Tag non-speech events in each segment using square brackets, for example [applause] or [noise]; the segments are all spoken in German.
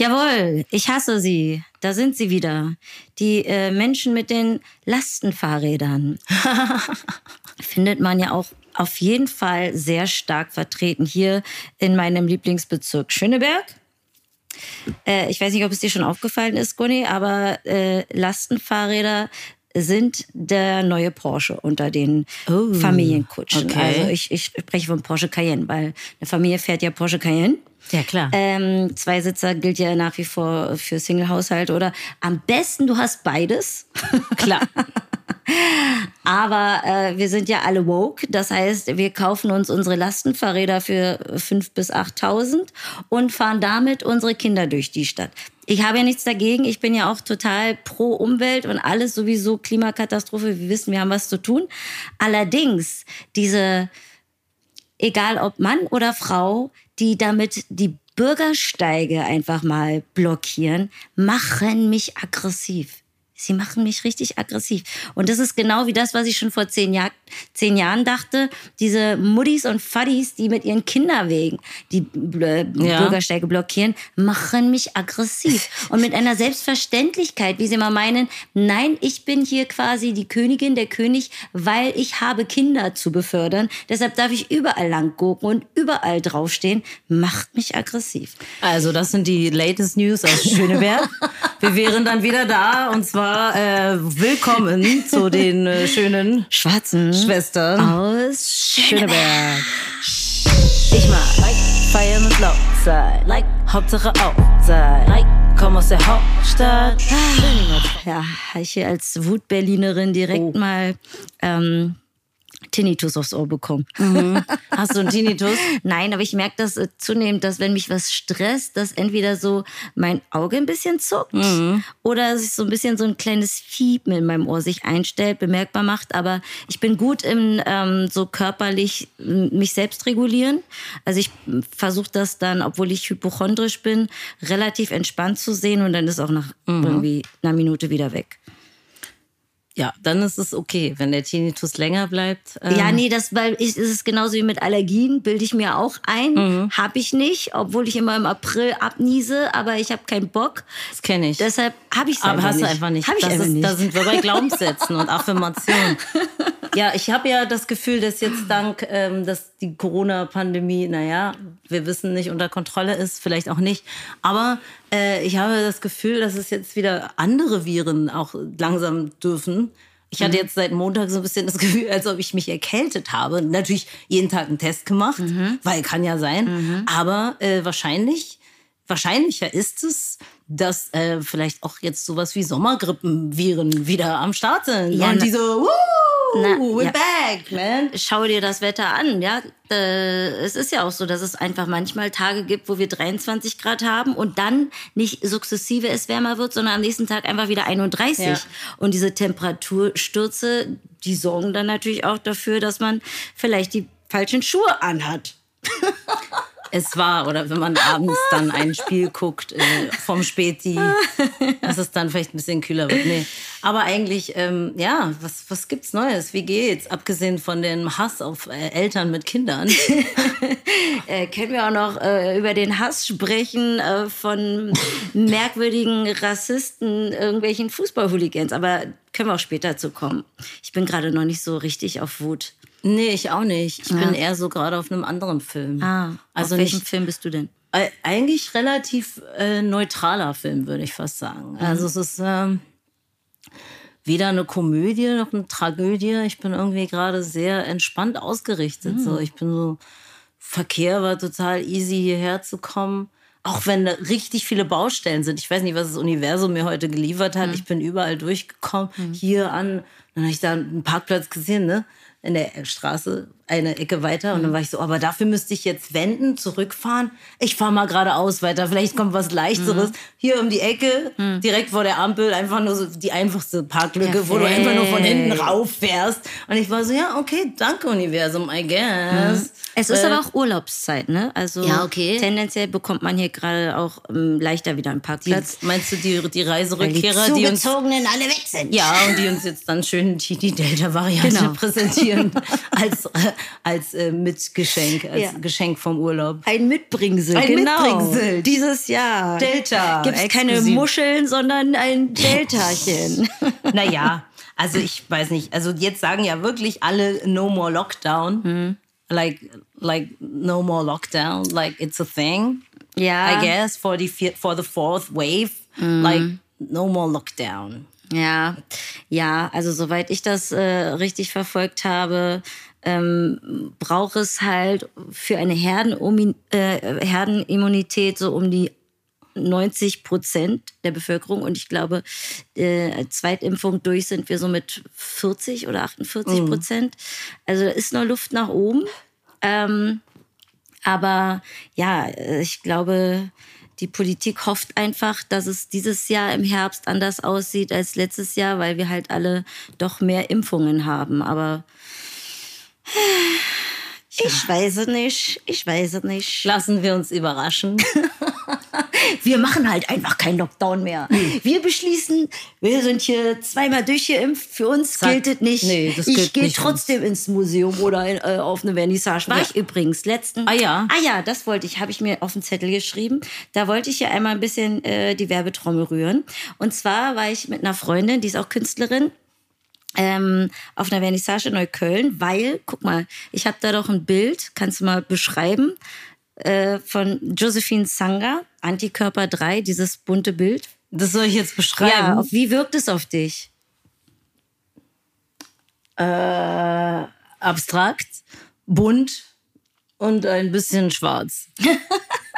Jawohl, ich hasse sie. Da sind sie wieder. Die äh, Menschen mit den Lastenfahrrädern. [laughs] Findet man ja auch auf jeden Fall sehr stark vertreten hier in meinem Lieblingsbezirk Schöneberg. Äh, ich weiß nicht, ob es dir schon aufgefallen ist, Gunni, aber äh, Lastenfahrräder sind der neue Porsche unter den Oh, Familienkutschen. okay. Also ich, ich spreche von Porsche Cayenne, weil eine Familie fährt ja Porsche Cayenne. Ja, klar. Ähm, Zweisitzer gilt ja nach wie vor für Single-Haushalte oder am besten du hast beides. klar. [laughs] [laughs] Aber äh, wir sind ja alle woke. Das heißt, wir kaufen uns unsere Lastenfahrräder für 5.000 bis 8.000 und fahren damit unsere Kinder durch die Stadt. Ich habe ja nichts dagegen. Ich bin ja auch total pro Umwelt und alles sowieso Klimakatastrophe. Wir wissen, wir haben was zu tun. Allerdings diese, egal ob Mann oder Frau, die damit die Bürgersteige einfach mal blockieren, machen mich aggressiv. Sie machen mich richtig aggressiv. Und das ist genau wie das, was ich schon vor zehn, Jahr, zehn Jahren dachte. Diese Muddis und Fuddies, die mit ihren Kinderwegen die Ja. Bürgersteige blockieren, machen mich aggressiv. [laughs] Und mit einer Selbstverständlichkeit, wie sie mal meinen, nein, ich bin hier quasi die Königin, der König, weil ich habe Kinder zu befördern. Deshalb darf ich überall lang gucken und überall draufstehen. Macht mich aggressiv. Also, das sind die latest News aus Schöneberg. [laughs] Wir wären dann wieder da und zwar äh, willkommen zu den äh, schönen Schwarzen Schwestern aus Schöneberg. Ich mag like, feiern und laut sein. Like, Hauptsache auch sein. Like, komm aus der Hauptstadt. Ja, habe ich hier als Wut-Berlinerin direkt Oh. mal ähm, Tinnitus aufs Ohr bekommen. [laughs] Hast du einen Tinnitus? Nein, aber ich merke das äh, zunehmend, dass wenn mich was stresst, dass entweder so mein Auge ein bisschen zuckt Mhm. oder sich so ein bisschen so ein kleines Fiepen in meinem Ohr sich einstellt, bemerkbar macht. Aber ich bin gut im ähm, so körperlich mich selbst regulieren. Also ich versuche das dann, obwohl ich hypochondrisch bin, relativ entspannt zu sehen und dann ist auch nach Mhm. irgendwie einer Minute wieder weg. Ja, dann ist es okay, wenn der Tinnitus länger bleibt. ähm, Ja, nee, das weil ich, ist es genauso wie mit Allergien, bilde ich mir auch ein. Mhm. Habe ich nicht, obwohl ich immer im April abniese, aber ich habe keinen Bock. Das kenne ich. Deshalb habe ich es Aber einfach hast nicht. du einfach nicht. Hab ich das einfach ist, nicht. Da sind wir bei [laughs] Glaubenssätzen und Affirmationen. [laughs] Ja, ich habe ja das Gefühl, dass jetzt dank, ähm, dass die Corona-Pandemie, naja, wir wissen nicht, unter Kontrolle ist, vielleicht auch nicht. Aber äh, ich habe das Gefühl, dass es jetzt wieder andere Viren auch langsam dürfen. Ich hatte jetzt seit Montag so ein bisschen das [laughs] Gefühl, als ob ich mich erkältet habe. Natürlich jeden Tag einen Test gemacht, weil kann ja sein. Aber äh, wahrscheinlich wahrscheinlicher ist es, dass äh, vielleicht auch jetzt sowas wie Sommergrippenviren wieder am Start sind. Ja, und die so, Woo, Na, we're ja. back, man. Schau dir das Wetter an, ja. Äh, es ist ja auch so, dass es einfach manchmal Tage gibt, wo wir 23 Grad haben und dann nicht sukzessive es wärmer wird, sondern am nächsten Tag einfach wieder 31. Ja. Und diese Temperaturstürze, die sorgen dann natürlich auch dafür, dass man vielleicht die falschen Schuhe anhat. [laughs] Es war, oder wenn man abends dann ein Spiel [laughs] guckt äh, vom Späti, [laughs] dass es dann vielleicht ein bisschen kühler wird. Nee. Aber eigentlich, ähm, ja, was, was gibt's Neues? Wie geht's? Abgesehen von dem Hass auf äh, Eltern mit Kindern. [laughs] Äh, können wir auch noch äh, über den Hass sprechen äh, von merkwürdigen Rassisten, irgendwelchen Fußballhooligans. Aber können wir auch später zu kommen. Ich bin gerade noch nicht so richtig auf Wut. Nee, ich auch nicht. Ich bin eher so gerade auf einem anderen Film. Ah, also auf welchem nicht, Film bist du denn? Äh, Eigentlich relativ äh, neutraler Film, würde ich fast sagen. Also es ist ähm, weder eine Komödie noch eine Tragödie. Ich bin irgendwie gerade sehr entspannt ausgerichtet. So, ich bin so Verkehr war total easy hierher zu kommen. Auch wenn da richtig viele Baustellen sind. Ich weiß nicht, was das Universum mir heute geliefert hat. Ich bin überall durchgekommen. Hier an, dann habe ich da einen Parkplatz gesehen, ne? In der Straße, eine Ecke weiter. Und dann war ich so, aber dafür müsste ich jetzt wenden, zurückfahren. Ich fahre mal geradeaus weiter. Vielleicht kommt was Leichteres. Hier um die Ecke, direkt vor der Ampel, einfach nur so die einfachste Parklücke, wo du einfach nur von hinten rauf fährst. Und ich war so, ja, okay, danke Universum, I guess. Es ist Äh, aber auch Urlaubszeit, ne? Also Ja, okay. tendenziell bekommt man hier gerade auch ähm, leichter wieder einen Die, Parkplatz. meinst du die, die weil die Reiserückkehrer, die uns alle weg sind. ja und die uns jetzt dann schön die, die Delta-Variante Genau. präsentieren? präsentieren [laughs] als, äh, als äh, Mitgeschenk, als Ja. Geschenk vom Urlaub. Ein Mitbringsel, Ein genau. Mitbringsel. Dieses Jahr. Delta, Gibt es keine. Muscheln, sondern ein Deltachen. [laughs] Naja, also ich weiß nicht. Also jetzt sagen ja wirklich alle No More Lockdown. Like, like no more lockdown. Like it's a thing. ja. I guess for the for the fourth wave. Like no more lockdown. Ja, ja, also soweit ich das äh, richtig verfolgt habe, ähm, braucht es halt für eine Herdenumi äh, Herdenimmunität so um die 90 Prozent der Bevölkerung und ich glaube, äh, Zweitimpfung durch sind wir so mit 40 oder 48 Prozent. Also da ist noch Luft nach oben. Ähm, aber ja, ich glaube, die Politik hofft einfach, dass es dieses Jahr im Herbst anders aussieht als letztes Jahr, weil wir halt alle doch mehr Impfungen haben. Aber ich weiß es nicht. Ich weiß es nicht. Lassen wir uns überraschen. [laughs] Wir machen halt einfach keinen Lockdown mehr. Wir beschließen, wir sind hier zweimal durchgeimpft. Für uns Zack. gilt es nicht. Nee, das ich gilt gehe nicht für uns. trotzdem ins Museum oder äh, auf eine Vernissage. War Ja. ich übrigens letzten. Ah ja. Ah ja, das wollte ich, habe ich mir auf den Zettel geschrieben. Da wollte ich ja einmal ein bisschen äh, die Werbetrommel rühren. Und zwar war ich mit einer Freundin, die ist auch Künstlerin, ähm, auf einer Vernissage in Neukölln, weil, guck mal, ich habe da doch ein Bild, kannst du mal beschreiben, äh, von Josephine Sanger, Antikörper 3, dieses bunte Bild. Das soll ich jetzt Ja, beschreiben. auf, wie wirkt es auf dich? Abstrakt, bunt und ein bisschen schwarz. [laughs]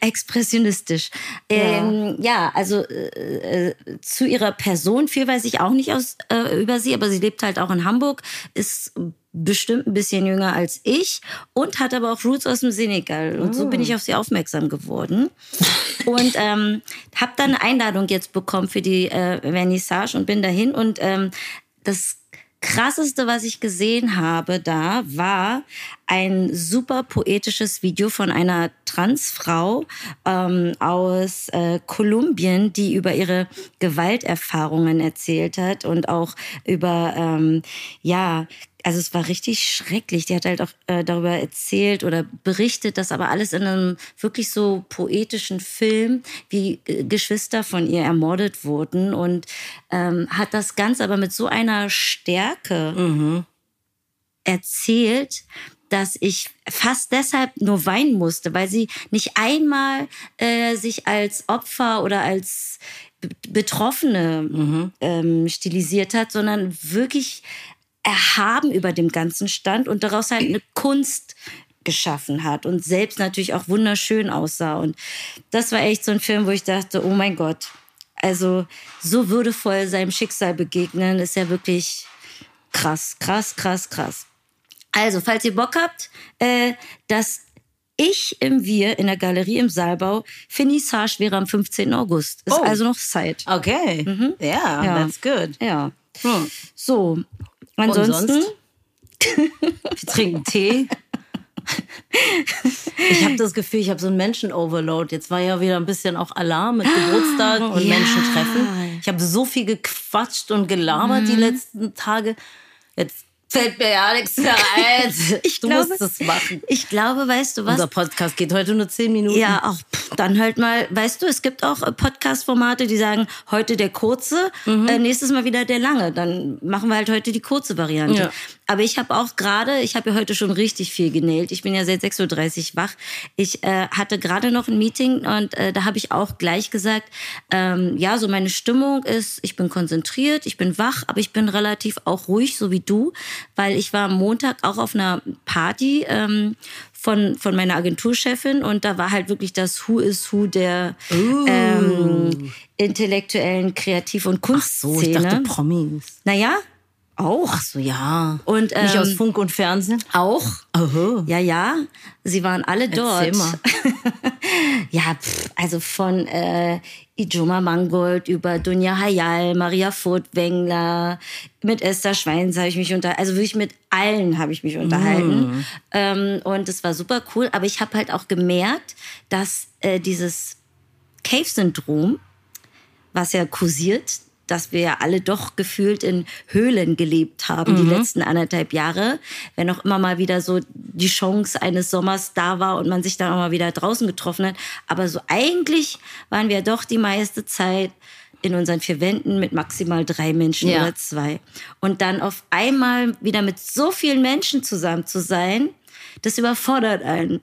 Expressionistisch. Ähm, ja, also äh, äh, zu ihrer Person, viel weiß ich auch nicht aus, äh, über sie, aber sie lebt halt auch in Hamburg, ist bestimmt ein bisschen jünger als ich und hat aber auch Roots aus dem Senegal. Und so bin ich auf sie aufmerksam geworden. [laughs] Und ähm, habe dann eine Einladung jetzt bekommen für die äh, Vernissage und bin dahin. Und ähm, das krasseste, was ich gesehen habe da, war ein super poetisches Video von einer Transfrau ähm, aus äh, Kolumbien, die über ihre Gewalterfahrungen erzählt hat und auch über, ähm, ja, also es war richtig schrecklich. Die hat halt auch äh, darüber erzählt oder berichtet, das aber alles in einem wirklich so poetischen Film, wie äh, Geschwister von ihr ermordet wurden und ähm, hat das Ganze aber mit so einer Stärke erzählt, dass ich fast deshalb nur weinen musste, weil sie nicht einmal äh, sich als Opfer oder als Be- Betroffene ähm, stilisiert hat, sondern wirklich erhaben über dem Ganzen stand und daraus halt eine Kunst geschaffen hat und selbst natürlich auch wunderschön aussah. Und das war echt so ein Film, wo ich dachte, oh mein Gott, also so würdevoll seinem Schicksal begegnen, ist ja wirklich krass, krass, krass, krass. Also, falls ihr Bock habt, äh, dass ich im Wir in der Galerie im Saalbau, Finissage wäre am 15. August. Ist Oh. also noch Zeit. Okay. Ja, Ja. that's good. Ja. Hm. So, ansonsten. sonst? Wir trinken Tee. Ich habe das Gefühl, ich habe so einen Menschen-Overload. Jetzt war ja wieder ein bisschen auch Alarm mit Geburtstagen und Ja. Menschen treffen. Ich habe so viel gequatscht und gelabert Mhm. die letzten Tage. Jetzt fällt mir ja nichts mehr ein. [laughs] Ich du glaube- musst es machen. Ich glaube, weißt du was? Unser Podcast geht heute nur zehn Minuten. Ja, auch pff, dann halt mal, weißt du, es gibt auch äh, Podcast-Formate, die sagen, heute der kurze, Mhm. äh, nächstes Mal wieder der lange. Dann machen wir halt heute die kurze Variante. Ja. Aber ich habe auch gerade, ich habe ja heute schon richtig viel genäht. Ich bin ja seit 6.30 Uhr wach. Ich äh, hatte gerade noch ein Meeting und äh, da habe ich auch gleich gesagt, ähm, ja, so meine Stimmung ist, ich bin konzentriert, ich bin wach, aber ich bin relativ auch ruhig, so wie du, weil ich war am Montag auch auf einer Party ähm, von, von meiner Agenturchefin und da war halt wirklich das Who is Who der ähm, intellektuellen Kreativ- und Ach so, Kunstszene. ich dachte Promis. naja, auch. Ach so, ja. Und, Nicht ähm, aus Funk und Fernsehen? Auch. Aha. Ja, ja, sie waren alle dort. [laughs] Ja, pff, also von äh, Ijoma Mangold über Dunja Hayal, Maria Furtwängler, mit Esther Schweins habe ich mich unter, also wirklich mit allen habe ich mich unterhalten. Ähm, und es war super cool. Aber ich habe halt auch gemerkt, dass äh, dieses Cave-Syndrom, was ja kursiert, dass wir ja alle doch gefühlt in Höhlen gelebt haben, die letzten anderthalb Jahre. Wenn auch immer mal wieder so die Chance eines Sommers da war und man sich dann auch mal wieder draußen getroffen hat. Aber so eigentlich waren wir doch die meiste Zeit in unseren vier Wänden mit maximal drei Menschen Ja. oder zwei. Und dann auf einmal wieder mit so vielen Menschen zusammen zu sein, das überfordert einen.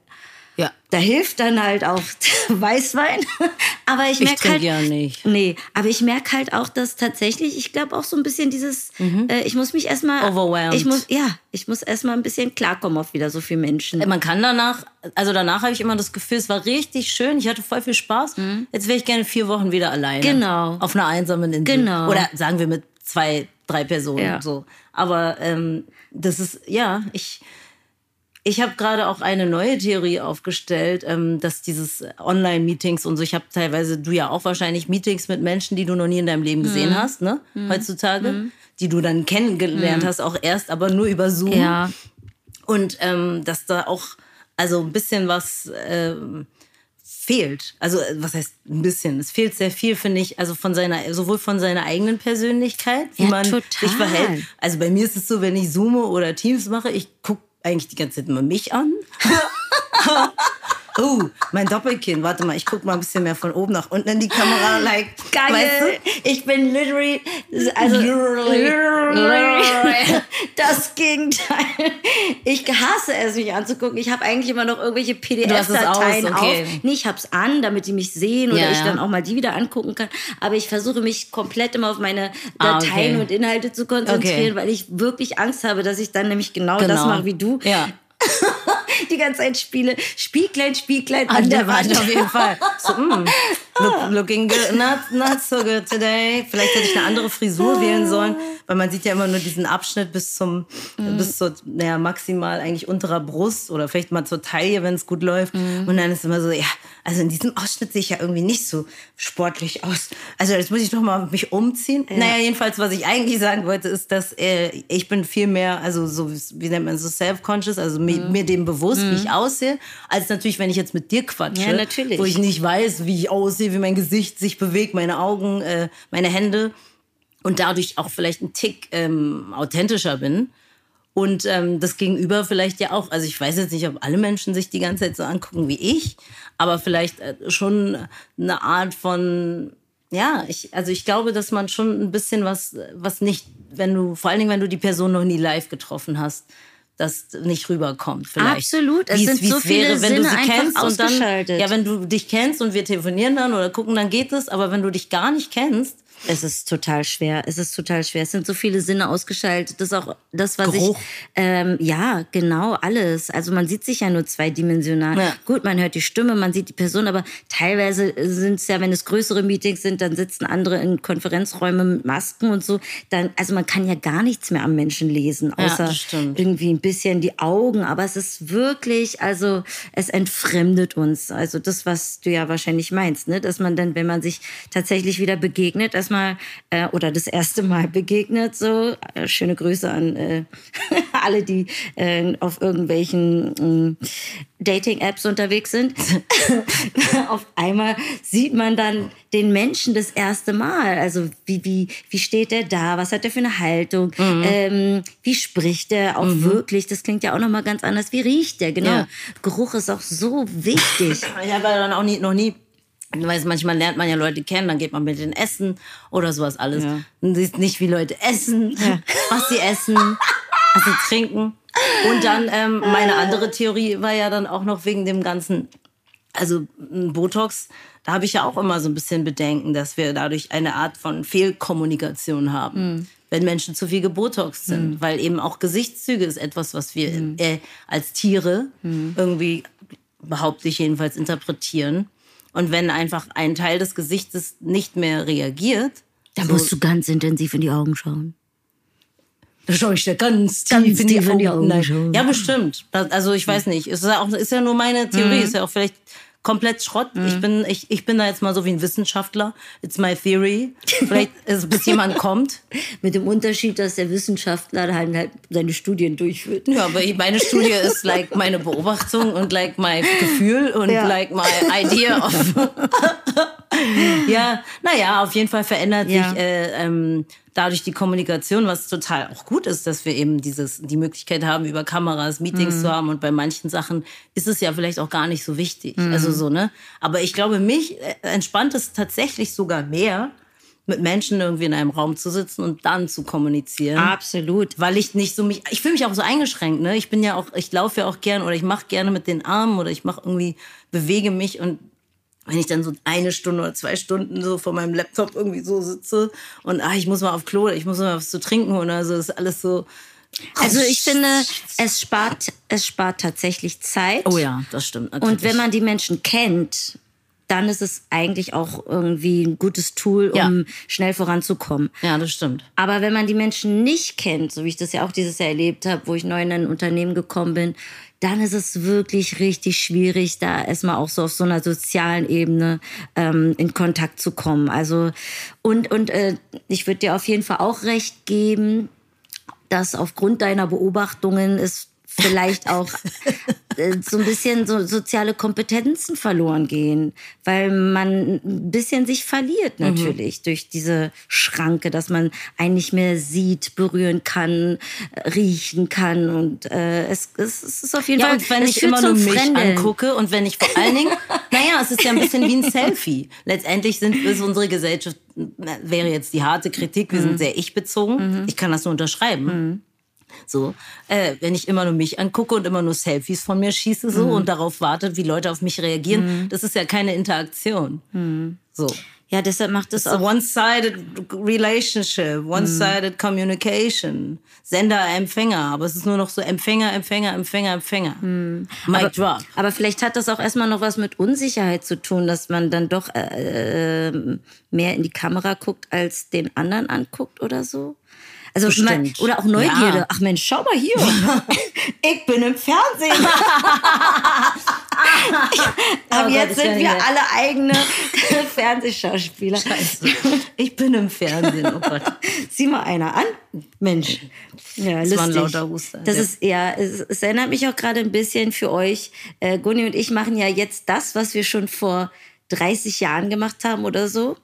Ja. Da hilft dann halt auch [laughs] Weißwein. [laughs] Aber ich merke halt. ja nicht. Nee, aber ich merke halt auch, dass tatsächlich, ich glaube auch so ein bisschen dieses, äh, ich muss mich erstmal. Mhm. Overwhelmed. Ich muss, ja, ich muss erstmal ein bisschen klarkommen auf wieder so viele Menschen. Man kann danach, also danach habe ich immer das Gefühl, es war richtig schön, ich hatte voll viel Spaß. Jetzt wäre ich gerne vier Wochen wieder alleine. Genau. Auf einer einsamen Insel. Genau. Oder sagen wir mit zwei, drei Personen. Ja. So. Aber ähm, das ist, ja, ich. Ich habe gerade auch eine neue Theorie aufgestellt, ähm, dass dieses Online-Meetings und so, ich habe teilweise, du ja auch wahrscheinlich Meetings mit Menschen, die du noch nie in deinem Leben Mhm. gesehen hast, ne? Heutzutage, die du dann kennengelernt hast, auch erst, aber nur über Zoom. Mhm. Ja. Und ähm, dass da auch also ein bisschen was ähm, fehlt. Also äh, was heißt ein bisschen? Es fehlt sehr viel, finde ich, also von seiner, sowohl von seiner eigenen Persönlichkeit, wie Ja, man total. sich verhält. Also bei mir ist es so, wenn ich Zoome oder Teams mache, ich gucke eigentlich die ganze Zeit immer mich an. [laughs] Oh, mein Doppelkinn. Warte mal, ich guck mal ein bisschen mehr von oben nach unten in die Kamera. Like, Geil. Weißt du? Ich bin literally, also Literally. literally das Gegenteil. Ich hasse es, mich anzugucken. Ich habe eigentlich immer noch irgendwelche PDF-Dateien okay. auf. Nee, ich hab's an, damit die mich sehen oder Ja, ich dann auch mal die wieder angucken kann. Aber ich versuche mich komplett immer auf meine Ah, Dateien okay. und Inhalte zu konzentrieren, Okay. weil ich wirklich Angst habe, dass ich dann nämlich genau, das Genau. mache wie du. Ja. [laughs] Die ganze Zeit spiele. Spieglein, Spieglein An der Wand auf jeden Fall. So, mm, [laughs] look, looking good, not, not so good today. Vielleicht hätte ich eine andere Frisur wählen sollen, weil man sieht ja immer nur diesen Abschnitt bis zum, bis zur, naja, maximal eigentlich unterer Brust oder vielleicht mal zur Taille, wenn es gut läuft. Und dann ist immer so, ja, also in diesem Ausschnitt sehe ich ja irgendwie nicht so sportlich aus. Also jetzt muss ich doch mal mich umziehen. Naja, jedenfalls, was ich eigentlich sagen wollte, ist, dass äh, ich bin viel mehr, also so, wie nennt man so, self-conscious, also mir, mir dem bewusst, wie ich aussehe, als natürlich, wenn ich jetzt mit dir quatsche. Ja. Wo ich nicht weiß, wie ich aussehe, wie mein Gesicht sich bewegt, meine Augen, äh, meine Hände und dadurch auch vielleicht ein Tick ähm, authentischer bin. Und ähm, das Gegenüber vielleicht ja auch. Also ich weiß jetzt nicht, ob alle Menschen sich die ganze Zeit so angucken wie ich, aber vielleicht äh, schon eine Art von, ja, ich, also ich glaube, dass man schon ein bisschen was, was nicht, wenn du, vor allen Dingen, wenn du die Person noch nie live getroffen hast, das nicht rüberkommt vielleicht. Absolut. Es sind so viele wenn du Sinne sie einfach kennst und dann, ja, wenn du dich kennst und wir telefonieren dann oder gucken, dann geht es. Aber wenn du dich gar nicht kennst, Es ist total schwer. Es ist total schwer. Es sind so viele Sinne ausgeschaltet. Das ist auch das, was Geruch. ich. Ähm, ja, genau, alles. Also man sieht sich ja nur zweidimensional. Ja. Gut, man hört die Stimme, man sieht die Person, aber teilweise sind es ja, wenn es größere Meetings sind, dann sitzen andere in Konferenzräumen mit Masken und so. Dann, also man kann ja gar nichts mehr am Menschen lesen, Ja, außer stimmt. irgendwie ein bisschen die Augen. Aber es ist wirklich, also es entfremdet uns. Also das, was du ja wahrscheinlich meinst, ne? dass man dann, wenn man sich tatsächlich wieder begegnet, erstmal äh, oder das erste Mal begegnet, so äh, schöne Grüße an äh, [laughs] alle, die äh, auf irgendwelchen äh, Dating-Apps unterwegs sind. [laughs] auf einmal sieht man dann den Menschen das erste Mal. Also wie, wie, wie steht der da? Was hat er für eine Haltung? Ähm, wie spricht er auch wirklich? Das klingt ja auch nochmal ganz anders. Wie riecht der? Genau. Ja. Geruch ist auch so wichtig. Ich habe ja dann auch nie, noch nie, weißt, manchmal lernt man ja Leute kennen, dann geht man mit denen essen oder sowas alles. Ja. Und siehst nicht, wie Leute essen, [laughs] was sie essen, was sie trinken. Und dann, ähm, meine andere Theorie war ja dann auch noch wegen dem ganzen, also Botox, da habe ich ja auch immer so ein bisschen Bedenken, dass wir dadurch eine Art von Fehlkommunikation haben. Wenn Menschen zu viel gebotoxt sind, weil eben auch Gesichtszüge ist etwas, was wir äh, als Tiere irgendwie, behaupte ich jedenfalls, interpretieren. Und wenn einfach ein Teil des Gesichtes nicht mehr reagiert, Da so- musst du ganz intensiv in die Augen schauen. da schaue ich dir ganz Ganz tief in die tief in die Augen. Augen. Ja, bestimmt. Also ich weiß nicht. Es ist ja, auch, ist ja nur meine Theorie. Mhm. Ist ja auch vielleicht komplett Schrott. Mhm. Ich, bin, ich, ich bin da jetzt mal so wie ein Wissenschaftler. It's my theory. Vielleicht, also, bis jemand kommt. [laughs] Mit dem Unterschied, dass der Wissenschaftler halt, halt seine Studien durchführt. Ja, aber meine Studie ist like meine Beobachtung und like mein Gefühl und ja. like my idea of. [laughs] [laughs] ja, naja, auf jeden Fall verändert ja. sich äh, ähm, dadurch die Kommunikation, was total auch gut ist, dass wir eben dieses, die Möglichkeit haben, über Kameras Meetings mhm. zu haben. Und bei manchen Sachen ist es ja vielleicht auch gar nicht so wichtig. Mhm. Also so, ne? Aber ich glaube, mich äh, entspannt es tatsächlich sogar mehr, mit Menschen irgendwie in einem Raum zu sitzen und dann zu kommunizieren. Absolut. Weil ich nicht so mich, ich fühle mich auch so eingeschränkt, ne? Ich bin ja auch, ich laufe ja auch gern oder ich mache gerne mit den Armen oder ich mache irgendwie, bewege mich und wenn ich dann so eine Stunde oder zwei Stunden so vor meinem Laptop irgendwie so sitze und ah, ich muss mal auf Klo, ich muss mal was zu trinken oder so, ist alles so. Also ich finde, es spart, es spart tatsächlich Zeit. Oh ja, das stimmt. Natürlich. Und wenn man die Menschen kennt, dann ist es eigentlich auch irgendwie ein gutes Tool, um ja. schnell voranzukommen. Ja, das stimmt. Aber wenn man die Menschen nicht kennt, so wie ich das ja auch dieses Jahr erlebt habe, wo ich neu in ein Unternehmen gekommen bin, dann ist es wirklich richtig schwierig, da erstmal auch so auf so einer sozialen Ebene ähm, in Kontakt zu kommen. Also und und äh, ich würde dir auf jeden Fall auch recht geben, dass aufgrund deiner Beobachtungen es vielleicht auch [laughs] äh, so ein bisschen so soziale Kompetenzen verloren gehen, weil man ein bisschen sich verliert mhm. natürlich mhm. durch diese Schranke, dass man einen nicht mehr sieht, berühren kann, riechen kann und äh, es, es, es ist auf jeden ja, Fall. Und wenn ich immer nur mich Fremdeln. angucke und wenn ich vor allen Dingen, [laughs] naja, es ist ja ein bisschen wie ein Selfie. Letztendlich sind ist unsere Gesellschaft wäre jetzt die harte Kritik, wir mhm. sind sehr ich-bezogen. Mhm. Ich kann das nur unterschreiben. So, äh, wenn ich immer nur mich angucke und immer nur Selfies von mir schieße so mhm. und darauf warte, wie Leute auf mich reagieren, mhm. das ist ja keine Interaktion. Mhm. So. Ja, deshalb macht es auch. One-sided relationship, one-sided communication. Sender, Empfänger. Aber es ist nur noch so Empfänger, Empfänger, Empfänger, Empfänger. Mhm. Mic aber, drop. Aber vielleicht hat das auch erstmal noch was mit Unsicherheit zu tun, dass man dann doch äh, äh mehr in die Kamera guckt, als den anderen anguckt oder so. Also man, oder auch Neugierde. Ja. Ach Mensch, schau mal hier. [laughs] ich bin im Fernsehen. [laughs] [laughs] Aber oh jetzt Gott, sind wir alle eigene Fernsehschauspieler. Scheiße. Ich bin im Fernsehen. Oh Gott. Sieh mal einer an. Mensch. Ja, das lustig. war ein lauter Huster. Das ja. ist ja, es, es, erinnert mich auch gerade ein bisschen für euch. Äh, Gunni und ich machen ja jetzt das, was wir schon vor 30 Jahren gemacht haben oder so.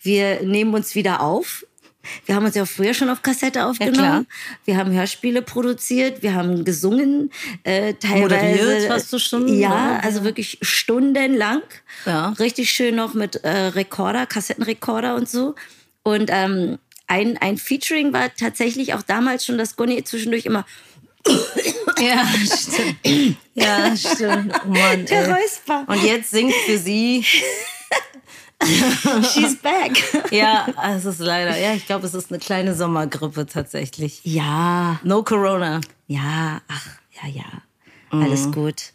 Wir nehmen uns wieder auf wir haben uns ja früher schon auf Kassette aufgenommen. Ja, wir haben Hörspiele produziert, wir haben gesungen, äh, teilweise. Hast du schon? Ja, also wirklich stundenlang. Ja. Richtig schön noch mit äh, Rekorder, Kassettenrekorder und so. Und ähm, ein, ein Featuring war tatsächlich auch damals schon, dass Gunni zwischendurch immer [coughs] ja, stimmt. Ja, stimmt. Oh Mann, Der Räusper. Und jetzt singt für sie [laughs] She's back. [laughs] ja, es ist leider. Ja, ich glaube, es ist eine kleine Sommergrippe tatsächlich. Ja. No Corona. Ja, ach, ja, ja. Alles mhm. gut.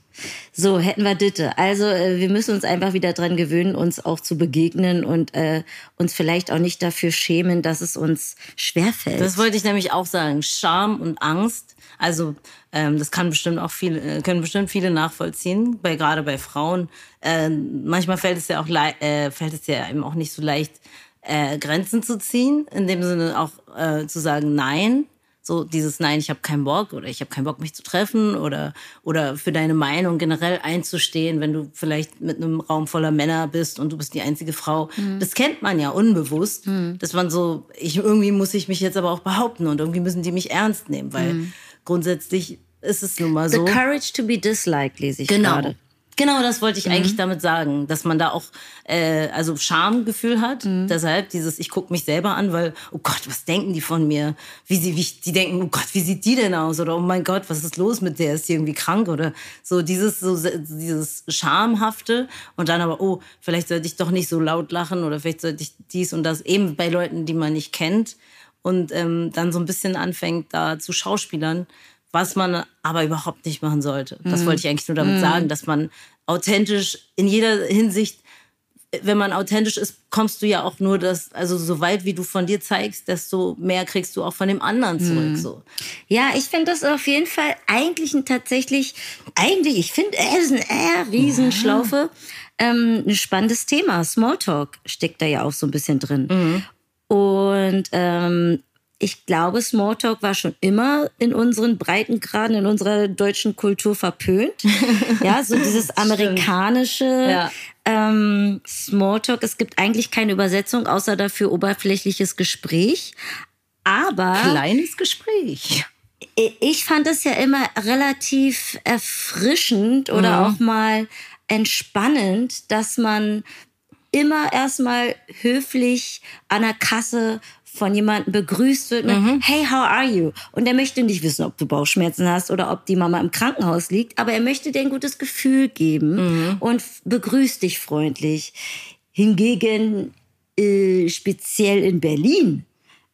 So, hätten wir Ditte. Also, äh, wir müssen uns einfach wieder dran gewöhnen, uns auch zu begegnen und äh, uns vielleicht auch nicht dafür schämen, dass es uns schwerfällt. Das wollte ich nämlich auch sagen. Scham und Angst. Also, ähm, das kann bestimmt auch viele, äh, können bestimmt viele nachvollziehen, bei, gerade bei Frauen. Äh, manchmal fällt es ja auch äh, fällt es ja eben auch nicht so leicht, äh, Grenzen zu ziehen, in dem Sinne auch äh, zu sagen Nein. So dieses Nein, ich habe keinen Bock oder ich habe keinen Bock, mich zu treffen oder, oder für deine Meinung generell einzustehen, wenn du vielleicht mit einem Raum voller Männer bist und du bist die einzige Frau. Mhm. Das kennt man ja unbewusst, mhm. dass man so, ich, irgendwie muss ich mich jetzt aber auch behaupten und irgendwie müssen die mich ernst nehmen, weil mhm. Grundsätzlich ist es nun mal so. The courage to be disliked lese ich genau. gerade. Genau, das wollte ich mhm. eigentlich damit sagen, dass man da auch äh, also Schamgefühl hat. Mhm. Deshalb dieses, ich gucke mich selber an, weil, oh Gott, was denken die von mir? Wie sie, wie, die denken, oh Gott, wie sieht die denn aus? Oder oh mein Gott, was ist los mit der? Ist die irgendwie krank? Oder so dieses, so dieses Schamhafte und dann aber, oh, vielleicht sollte ich doch nicht so laut lachen oder vielleicht sollte ich dies und das, eben bei Leuten, die man nicht kennt und ähm, dann so ein bisschen anfängt, da zu Schauspielern was man aber überhaupt nicht machen sollte. Das mhm. wollte ich eigentlich nur damit mhm. sagen, dass man authentisch in jeder Hinsicht, wenn man authentisch ist, kommst du ja auch nur das, also so weit wie du von dir zeigst, desto mehr kriegst du auch von dem anderen zurück. Mhm. So. Ja, ich finde das auf jeden Fall eigentlich ein tatsächlich, eigentlich, ich finde, er ist eine äh, Riesenschlaufe. Ja ähm, ein spannendes Thema. Smalltalk steckt da ja auch so ein bisschen drin. Mhm. Und ähm, ich glaube, Smalltalk war schon immer in unseren Breitengraden, in unserer deutschen Kultur verpönt. [laughs] ja, so dieses amerikanische Ja. ähm, Smalltalk. Es gibt eigentlich keine Übersetzung, außer dafür oberflächliches Gespräch. Aber Kleines Gespräch. ich fand es ja immer relativ erfrischend oder auch mal entspannend, dass man immer erstmal höflich an der Kasse von jemandem begrüßt wird mit Hey, how are you? Und er möchte nicht wissen, ob du Bauchschmerzen hast oder ob die Mama im Krankenhaus liegt, aber er möchte dir ein gutes Gefühl geben und f- begrüßt dich freundlich. Hingegen äh, speziell in Berlin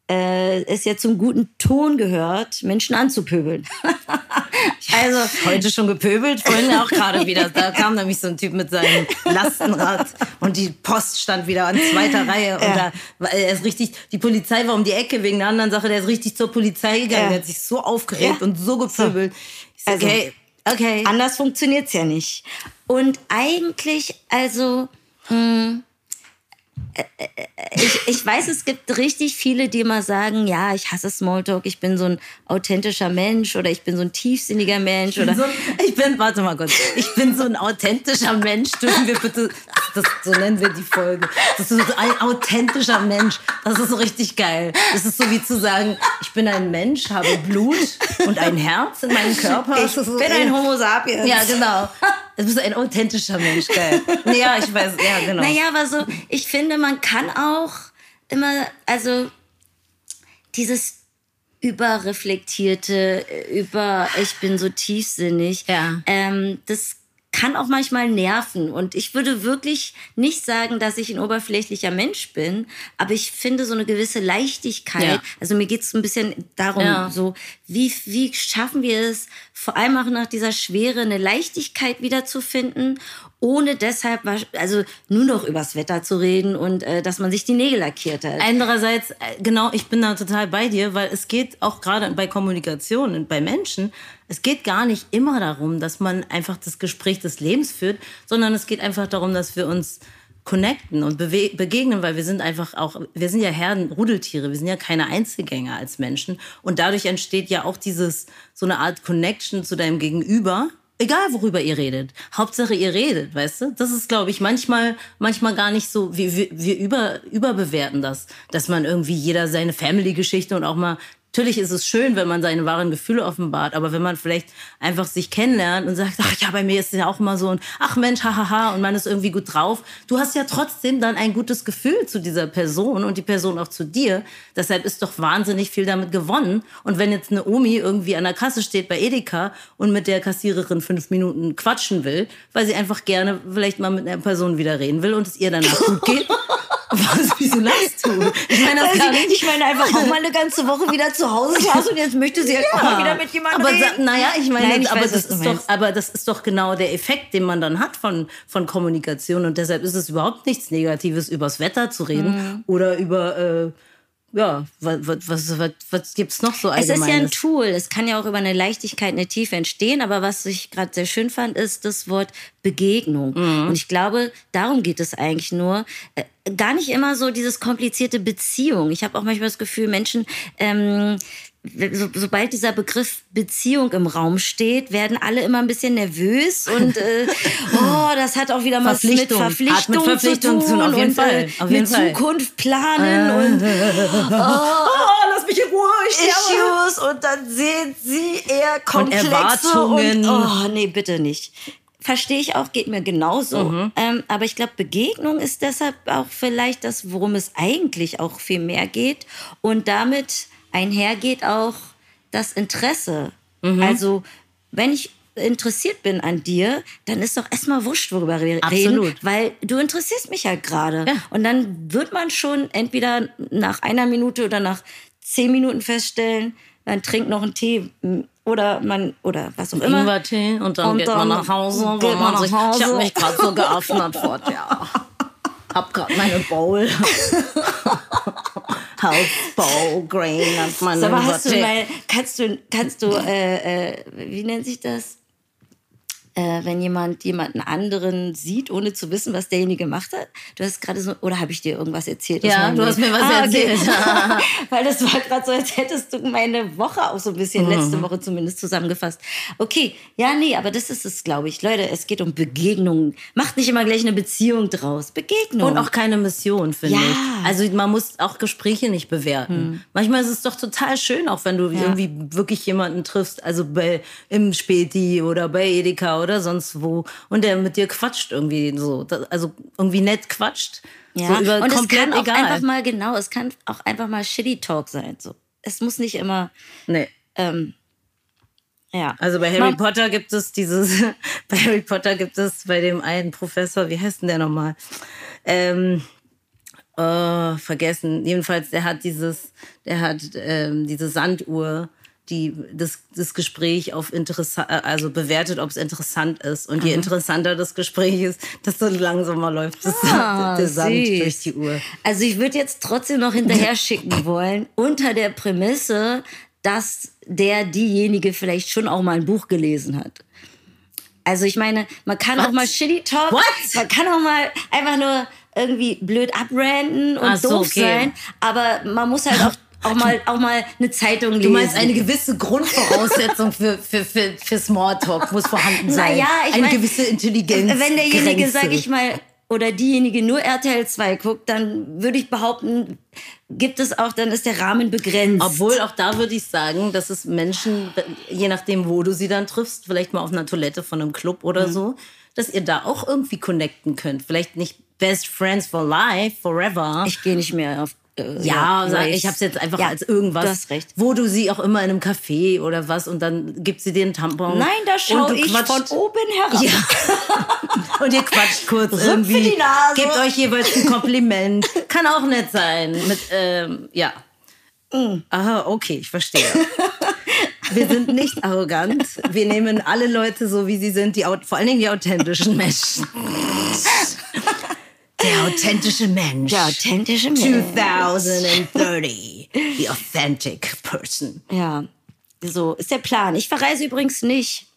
äh, es ja zum guten Ton gehört, Menschen anzupöbeln. [laughs] also Heute schon gepöbelt, vorhin auch gerade [laughs] wieder. Da kam nämlich so ein Typ mit seinem Lastenrad und die Post stand wieder an zweiter Reihe. Und da war er ist richtig, die Polizei war um die Ecke wegen einer anderen Sache. Der ist richtig zur Polizei gegangen. Ja. Der hat sich so aufgeregt Ja. und so gepöbelt. Ich sag, Also- okay, okay. anders funktioniert's ja nicht. Und eigentlich, also, hm, ich, ich weiß, es gibt richtig viele, die immer sagen, ja, ich hasse Smalltalk, ich bin so ein authentischer Mensch oder ich bin so ein tiefsinniger Mensch oder So, [laughs] ich bin, warte mal kurz, ich bin so ein authentischer Mensch. Dürfen wir bitte, das, so nennen wir die Folge. Das ist so ein authentischer Mensch. Das ist so richtig geil. Das ist so wie zu sagen, ich bin ein Mensch, habe Blut und ein Herz in meinem Körper. ich so, bin ein Homo sapiens. Ja, genau. Du bist ein authentischer Mensch, geil. Ja, ich weiß, ja, genau. Naja, aber so, ich finde, man kann auch immer, also dieses überreflektierte, über ich bin so tiefsinnig, Ja. ähm, das kann auch manchmal nerven. Und ich würde wirklich nicht sagen, dass ich ein oberflächlicher Mensch bin, aber ich finde so eine gewisse Leichtigkeit. Ja. Also mir geht es ein bisschen darum, Ja. so wie, wie schaffen wir es, vor allem auch nach dieser Schwere eine Leichtigkeit wiederzufinden, ohne deshalb, also nur noch übers Wetter zu reden und äh, dass man sich die Nägel lackiert hat. Andererseits, äh, genau, ich bin da total bei dir, weil es geht auch gerade bei Kommunikation und bei Menschen, es geht gar nicht immer darum, dass man einfach das Gespräch des Lebens führt, sondern es geht einfach darum, dass wir uns connecten und begegnen, weil wir sind einfach auch, wir sind ja Herden, Rudeltiere, wir sind ja keine Einzelgänger als Menschen und dadurch entsteht ja auch dieses, so eine Art Connection zu deinem Gegenüber, Egal, worüber ihr redet. Hauptsache, ihr redet, weißt du? Das ist, glaube ich, manchmal, manchmal gar nicht so, wir, wir, über, überbewerten das, dass man irgendwie jeder seine Family-Geschichte und auch mal, natürlich ist es schön, wenn man seine wahren Gefühle offenbart, aber wenn man vielleicht einfach sich kennenlernt und sagt, ach ja, bei mir ist es ja auch immer so und ach Mensch, hahaha, und man ist irgendwie gut drauf, du hast ja trotzdem dann ein gutes Gefühl zu dieser Person und die Person auch zu dir. Deshalb ist doch wahnsinnig viel damit gewonnen. Und wenn jetzt eine Omi irgendwie an der Kasse steht bei Edeka und mit der Kassiererin fünf Minuten quatschen will, weil sie einfach gerne vielleicht mal mit einer Person wieder reden will und es ihr danach gut geht. [laughs] Was, wieso lachst du? Ich meine, das kann ich, ich meine einfach auch mal eine ganze Woche wieder zu Hause [laughs] saß und jetzt möchte sie halt auch mal wieder mit jemandem aber reden. naja, ich meine, Nein, ich aber, weiß, das ist doch, aber das ist doch genau der Effekt, den man dann hat von, von Kommunikation. Und deshalb ist es überhaupt nichts Negatives, übers Wetter zu reden Mhm. oder über, äh, ja, was, was, was, was gibt's noch so Es ist ja ein allgemeines? Tool. Es kann ja auch über eine Leichtigkeit, eine Tiefe entstehen. Aber was ich gerade sehr schön fand, ist das Wort Begegnung. Mhm. Und ich glaube, darum geht es eigentlich nur. Äh, gar nicht immer so dieses komplizierte Beziehung. Ich habe auch manchmal das Gefühl, Menschen, ähm, so, sobald dieser Begriff Beziehung im Raum steht, werden alle immer ein bisschen nervös und äh, [laughs] oh, das hat auch wieder was mit Verpflichtung. Mit Verpflichtung zu tun auf jeden und Fall. Äh, Auf mit jeden Fall. Zukunft planen und [laughs] Oh, lass mich in Ruhe, ich. Issues und dann sehen sie eher komplexe Erwartungen. Und, oh, nee, bitte nicht. Verstehe ich auch, geht mir genauso. Mhm. Ähm, aber ich glaube, Begegnung ist deshalb auch vielleicht das, worum es eigentlich auch viel mehr geht. Und damit einhergeht auch das Interesse. Mhm. Also, wenn ich interessiert bin an dir, dann ist doch erstmal wurscht, worüber wir reden, Absolut. weil du interessierst mich halt gerade. Ja. Und dann wird man schon entweder nach einer Minute oder nach zehn Minuten feststellen, man trinkt noch einen Tee oder man oder was auch immer. Ingwertee und dann Und geht man dann nach Hause. geht weil man nach sich, Hause. Ich habe mich gerade so geöffnet vor dir. [laughs] Hab gerade meine Bowl. [laughs] House Bowl Green und meine Ingwertee. mal, kannst du, kannst du, äh, äh, wie nennt sich das? Äh, wenn jemand jemanden anderen sieht, ohne zu wissen, was derjenige gemacht hat. Du hast gerade so, oder habe ich dir irgendwas erzählt? Ja, du hast mir was ah, erzählt. Okay. [laughs] [laughs] Weil das war gerade so, als hättest du meine Woche auch so ein bisschen, mhm. letzte Woche zumindest zusammengefasst. Okay, ja, nee, aber das ist es, glaube ich. Leute, es geht um Begegnungen. Macht nicht immer gleich eine Beziehung draus. Begegnung. Und auch keine Mission, finde ja. ich. Also man muss auch Gespräche nicht bewerten. Hm. Manchmal ist es doch total schön, auch wenn du ja. irgendwie wirklich jemanden triffst, also bei, im Späti oder bei Edeka oder sonst wo und der mit dir quatscht irgendwie so, also irgendwie nett quatscht. Ja, so und es kann auch egal. einfach mal, genau, es kann auch einfach mal Shitty Talk sein. So. Es muss nicht immer. Nee. Ähm, ja. Also bei Harry Man, Potter gibt es dieses, [laughs] bei Harry Potter gibt es bei dem einen Professor, wie heißt denn der nochmal? Ähm, oh, vergessen. Jedenfalls, der hat dieses, der hat ähm, diese Sanduhr die das, das Gespräch auf interessant, also bewertet, ob es interessant ist. Und je mhm. interessanter das Gespräch ist, desto langsamer läuft das, ah, der Sand süß. durch die Uhr. Also ich würde jetzt trotzdem noch hinterher [laughs] schicken wollen, unter der Prämisse, dass der diejenige vielleicht schon auch mal ein Buch gelesen hat. Also ich meine, man kann What? auch mal Shitty Talk, What? man kann auch mal einfach nur irgendwie blöd abranden und so, doof okay. sein, aber man muss halt [laughs] auch auch mal, auch mal eine Zeitung lesen. Du meinst, eine gewisse Grundvoraussetzung für, für, für, für Smalltalk muss vorhanden sein. Naja, ich Eine mein, gewisse Intelligenz. Wenn derjenige, sag ich mal, oder diejenige nur RTL 2 guckt, dann würde ich behaupten, gibt es auch, dann ist der Rahmen begrenzt. Obwohl auch da würde ich sagen, dass es Menschen, je nachdem, wo du sie dann triffst, vielleicht mal auf einer Toilette von einem Club oder mhm. so, dass ihr da auch irgendwie connecten könnt. Vielleicht nicht Best Friends for Life, forever. Ich gehe nicht mehr auf äh, ja, ja ich habe es jetzt einfach ja, als irgendwas, wo du sie auch immer in einem Café oder was und dann gibt sie dir einen Tampon. Nein, da schaue ich von oben herab. Ja. [laughs] und ihr quatscht kurz irgendwie, gebt euch jeweils ein Kompliment. Kann auch nett sein. Mit, ähm, ja. Mm. Aha, okay, ich verstehe. Wir sind nicht arrogant. Wir nehmen alle Leute so, wie sie sind, die, vor allen Dingen die authentischen Menschen. [laughs] Der authentische Mensch. Der authentische Mensch. 2030. The authentic person. Ja, so ist der Plan. Ich verreise übrigens nicht.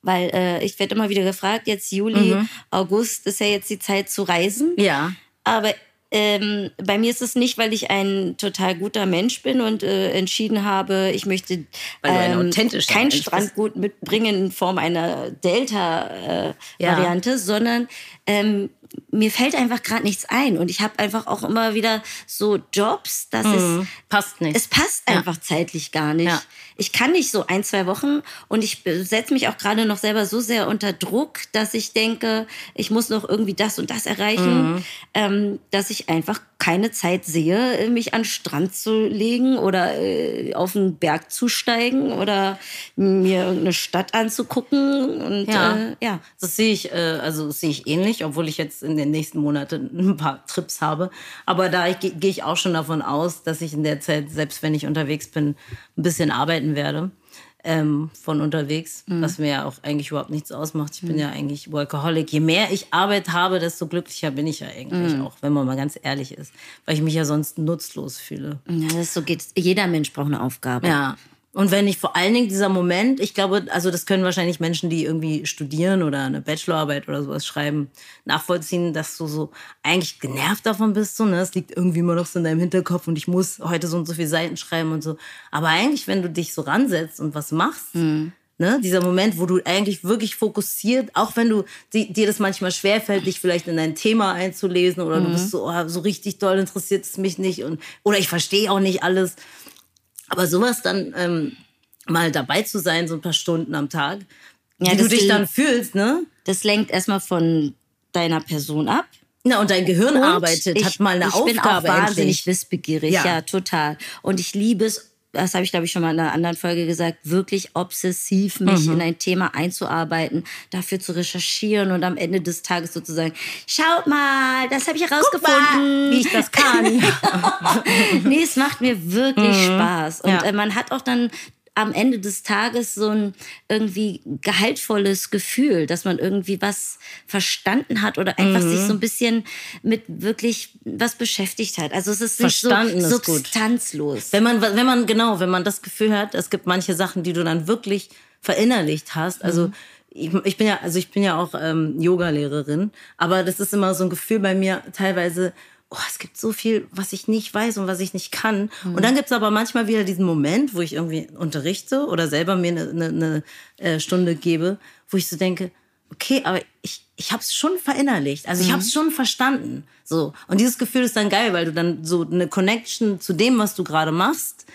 Weil äh, ich werde immer wieder gefragt, jetzt Juli, mhm. August ist ja jetzt die Zeit zu reisen. Ja. Aber ähm, bei mir ist es nicht, weil ich ein total guter Mensch bin und äh, entschieden habe, ich möchte ähm, kein Strandgut mitbringen in Form einer Delta-Variante, äh, ja. sondern ähm, mir fällt einfach gerade nichts ein und ich habe einfach auch immer wieder so Jobs, dass mhm. es passt nicht. Es passt einfach ja. zeitlich gar nicht. Ja. Ich kann nicht so ein, zwei Wochen und ich setze mich auch gerade noch selber so sehr unter Druck, dass ich denke, ich muss noch irgendwie das und das erreichen, mhm. ähm, dass ich einfach keine Zeit sehe, mich an den Strand zu legen oder äh, auf den Berg zu steigen oder mir irgendeine Stadt anzugucken. Und ja, äh, ja. das sehe ich, äh, also sehe ich ähnlich, obwohl ich jetzt in den nächsten Monaten [laughs] ein paar Trips habe. Aber da gehe ich auch schon davon aus, dass ich in der Zeit, selbst wenn ich unterwegs bin, ein bisschen arbeiten werde ähm, von unterwegs, mhm. was mir ja auch eigentlich überhaupt nichts ausmacht. Ich bin mhm. ja eigentlich Workaholic. Je mehr ich Arbeit habe, desto glücklicher bin ich ja eigentlich mhm. auch, wenn man mal ganz ehrlich ist, weil ich mich ja sonst nutzlos fühle. Ja, das so geht's. Jeder Mensch braucht eine Aufgabe. Ja. Und wenn ich vor allen Dingen dieser Moment, ich glaube, also das können wahrscheinlich Menschen, die irgendwie studieren oder eine Bachelorarbeit oder sowas schreiben, nachvollziehen, dass du so eigentlich genervt davon bist. So, ne? Es liegt irgendwie immer noch so in deinem Hinterkopf und ich muss heute so und so viele Seiten schreiben und so. Aber eigentlich, wenn du dich so ransetzt und was machst, mhm. Ne, dieser Moment, wo du eigentlich wirklich fokussiert, auch wenn du die, dir das manchmal schwerfällt, dich vielleicht in dein Thema einzulesen oder mhm. du bist so, oh, so richtig doll interessiert es mich nicht und oder ich verstehe auch nicht alles. Aber sowas dann ähm, mal dabei zu sein, so ein paar Stunden am Tag, ja, wie du dich dann fühlst, ne? Das lenkt erstmal von deiner Person ab. Na, und dein Gehirn und arbeitet, ich, hat mal eine ich Aufgabe. Ich bin auch wahnsinnig endlich. wissbegierig, ja. ja, total. Und ich liebe es das habe ich glaube ich schon mal in einer anderen Folge gesagt, wirklich obsessiv mich mhm. in ein Thema einzuarbeiten, dafür zu recherchieren und am Ende des Tages sozusagen, schaut mal, das habe ich herausgefunden, wie ich das kann. [laughs] nee, es macht mir wirklich mhm. Spaß und ja. Äh, man hat auch dann am Ende des Tages so ein irgendwie gehaltvolles Gefühl, dass man irgendwie was verstanden hat oder einfach mhm. sich so ein bisschen mit wirklich was beschäftigt hat. Also es ist nicht Verstanden so substanzlos. Wenn man, wenn man, genau, wenn man das Gefühl hat, es gibt manche Sachen, die du dann wirklich verinnerlicht hast. Also mhm ich, ich bin ja, also ich bin ja auch ähm, Yoga-Lehrerin, aber das ist immer so ein Gefühl bei mir teilweise, oh, es gibt so viel, was ich nicht weiß und was ich nicht kann. Mhm. Und dann gibt es aber manchmal wieder diesen Moment, wo ich irgendwie unterrichte oder selber mir eine, eine, eine äh, Stunde gebe, wo ich so denke, okay, aber ich, ich habe es schon verinnerlicht. Also ich mhm. habe es schon verstanden. So. Und dieses Gefühl ist dann geil, weil du dann so eine Connection zu dem, was du gerade machst,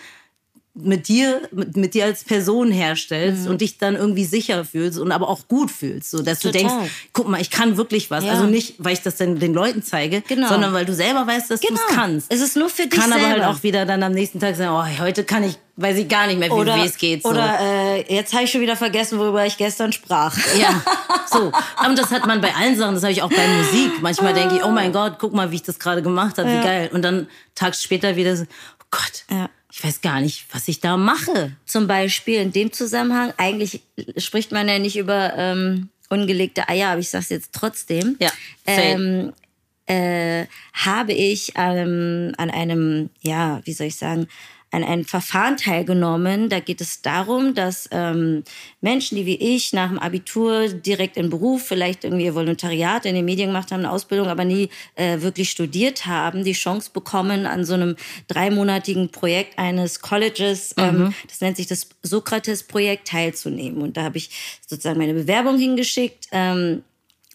mit dir, mit, mit, dir als Person herstellst mhm. und dich dann irgendwie sicher fühlst und aber auch gut fühlst, so dass Total. du denkst, guck mal, ich kann wirklich was. Ja. Also nicht, weil ich das dann den Leuten zeige, genau. sondern weil du selber weißt, dass genau. du es kannst. Es ist nur für dich Kann selber. aber halt auch wieder dann am nächsten Tag sagen, oh, heute kann ich weiß ich gar nicht mehr, wie es geht. So. Oder äh, jetzt habe ich schon wieder vergessen, worüber ich gestern sprach. Ja, [laughs] so. Und das hat man bei allen Sachen, das habe ich auch bei Musik. Manchmal denke ich, oh mein Gott, guck mal, wie ich das gerade gemacht habe, ja. wie geil. Und dann tags später wieder so, oh Gott. Ja ich weiß gar nicht, was ich da mache. Zum Beispiel in dem Zusammenhang, eigentlich spricht man ja nicht über ähm, ungelegte Eier, aber ich sage es jetzt trotzdem. Ja. Ähm, äh, habe ich ähm, an einem, ja, wie soll ich sagen, an einem Verfahren teilgenommen. Da geht es darum, dass ähm, Menschen, die wie ich nach dem Abitur direkt in Beruf, vielleicht irgendwie ihr Volontariat in den Medien gemacht haben, eine Ausbildung, aber nie äh, wirklich studiert haben, die Chance bekommen, an so einem dreimonatigen Projekt eines Colleges, ähm, mhm. das nennt sich das Sokrates-Projekt, teilzunehmen. Und da habe ich sozusagen meine Bewerbung hingeschickt. Ähm,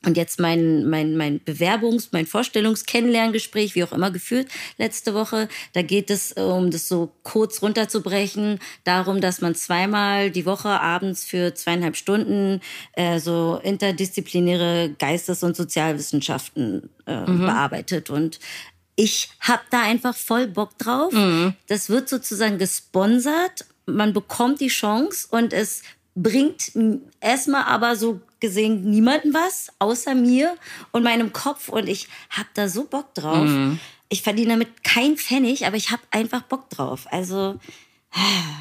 und jetzt mein, mein, mein Bewerbungs-, mein Vorstellungskennenlerngespräch, wie auch immer, geführt letzte Woche. Da geht es, um das so kurz runterzubrechen, darum, dass man zweimal die Woche abends für zweieinhalb Stunden äh, so interdisziplinäre Geistes- und Sozialwissenschaften äh, mhm. bearbeitet. Und ich habe da einfach voll Bock drauf. Mhm. Das wird sozusagen gesponsert. Man bekommt die Chance und es bringt erstmal aber so gesehen niemanden was, außer mir und meinem Kopf. Und ich habe da so Bock drauf. Mhm. Ich verdiene damit kein Pfennig, aber ich habe einfach Bock drauf. Also.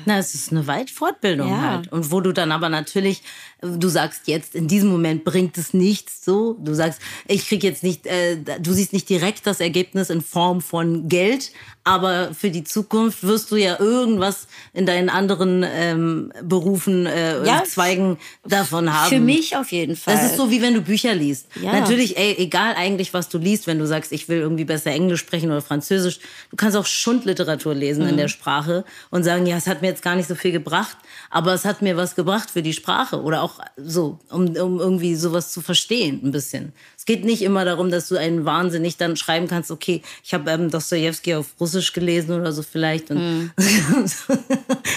Na, es ist eine Weitfortbildung ja. halt. Und wo du dann aber natürlich du sagst jetzt, in diesem Moment bringt es nichts so. Du sagst, ich krieg jetzt nicht, äh, du siehst nicht direkt das Ergebnis in Form von Geld, aber für die Zukunft wirst du ja irgendwas in deinen anderen ähm, Berufen, äh, ja, Zweigen davon haben. Für mich auf jeden Fall. Das ist so, wie wenn du Bücher liest. Ja. Natürlich, ey, egal eigentlich, was du liest, wenn du sagst, ich will irgendwie besser Englisch sprechen oder Französisch. Du kannst auch Schundliteratur lesen mhm. in der Sprache und sagen, ja, es hat mir jetzt gar nicht so viel gebracht, aber es hat mir was gebracht für die Sprache oder auch so, um, um irgendwie sowas zu verstehen, ein bisschen. Es geht nicht immer darum, dass du einen wahnsinnig dann schreiben kannst, okay, ich habe ähm, Dostoevsky auf Russisch gelesen oder so vielleicht. Und mm. [laughs]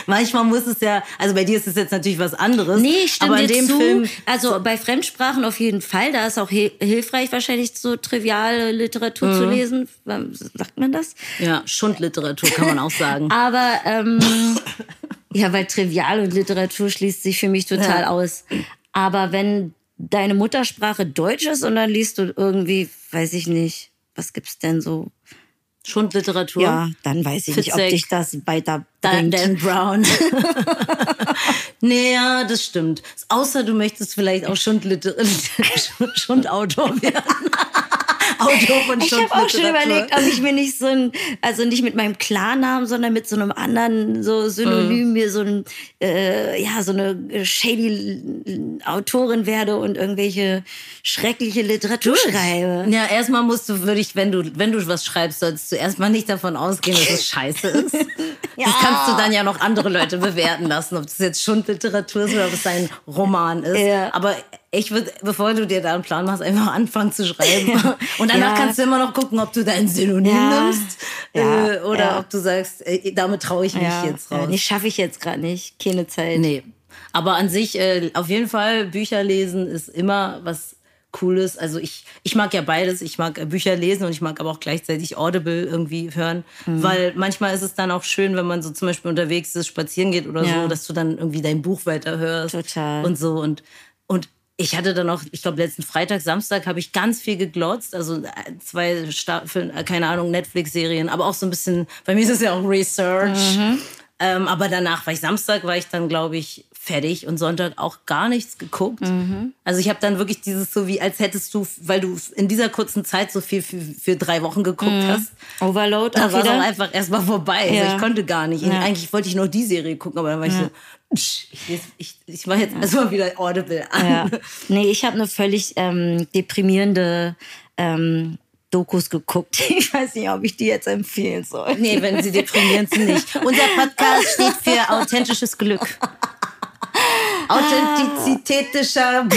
manchmal muss es ja, also bei dir ist es jetzt natürlich was anderes. Nee, stimmt aber in dem zu. Film. Also bei Fremdsprachen auf jeden Fall, da ist auch hilfreich wahrscheinlich so triviale Literatur mm. zu mhm. lesen. Sagt man das? Ja, Schundliteratur kann man auch sagen. [laughs] aber ähm, Ja, weil Trivial und Literatur schließt sich für mich total ja. aus. Aber wenn deine Muttersprache Deutsch ist und dann liest du irgendwie, weiß ich nicht, was gibt's denn so? Schundliteratur? Ja, dann weiß ich Fitzek, nicht, ob dich das weiter Dan, Dan Brown. [laughs] nee, ja, das stimmt. Außer du möchtest vielleicht auch Schundautor [laughs] werden. Autor [laughs] von Ich habe auch schon überlegt, ob ich mir nicht so ein, also nicht mit meinem Klarnamen, sondern mit so einem anderen so Synonym mhm. mir so ein, äh, ja, so eine shady Autorin werde und irgendwelche schreckliche Literatur Gut. schreibe. Ja, erstmal musst du, würde ich, wenn du, wenn du was schreibst, sollst du erstmal nicht davon ausgehen, dass es scheiße ist. ja. [laughs] [laughs] Das kannst du dann ja noch andere Leute bewerten lassen, ob das jetzt Schundliteratur ist oder ob es ein Roman ist. Ja. Aber ich würde, bevor du dir da einen Plan machst, einfach anfangen zu schreiben. Und danach ja. kannst du immer noch gucken, ob du dein Synonym ja. nimmst ja. Äh, oder ob du sagst, äh, damit traue ich mich jetzt raus. Nee, schaffe ich jetzt gerade nicht. Keine Zeit. Nee. Aber an sich, äh, auf jeden Fall, Bücher lesen ist immer was Cooles. Also ich, ich mag ja beides. Ich mag äh, Bücher lesen und ich mag aber auch gleichzeitig Audible irgendwie hören. Mhm. Weil manchmal ist es dann auch schön, wenn man so zum Beispiel unterwegs ist, spazieren geht oder so, dass du dann irgendwie dein Buch weiterhörst. Total. Und so. Und, und ich hatte dann auch, ich glaube, letzten Freitag, Samstag habe ich ganz viel geglotzt. Also äh, zwei Staffeln, äh, keine Ahnung, Netflix-Serien, aber auch so ein bisschen, bei mir ist es ja auch Research. Mhm. Ähm, aber danach war ich Samstag, war ich dann, glaube ich, fertig und Sonntag auch gar nichts geguckt. Mhm. Also ich habe dann wirklich dieses so wie, als hättest du, weil du in dieser kurzen Zeit so viel für, für drei Wochen geguckt mhm. hast. Overload Da war es auch einfach erstmal vorbei. Also ja. Also ich konnte gar nicht. Ja. Eigentlich wollte ich noch die Serie gucken, aber dann war ich so, Ich, ich, mache jetzt erstmal wieder Audible an. Ja. Nee, ich habe eine völlig ähm, deprimierende ähm, Dokus geguckt. [laughs] Ich weiß nicht, ob ich die jetzt empfehlen soll. Nee, wenn sie deprimierend sind, nicht. Unser Podcast steht für authentisches Glück. Authentizitätischer.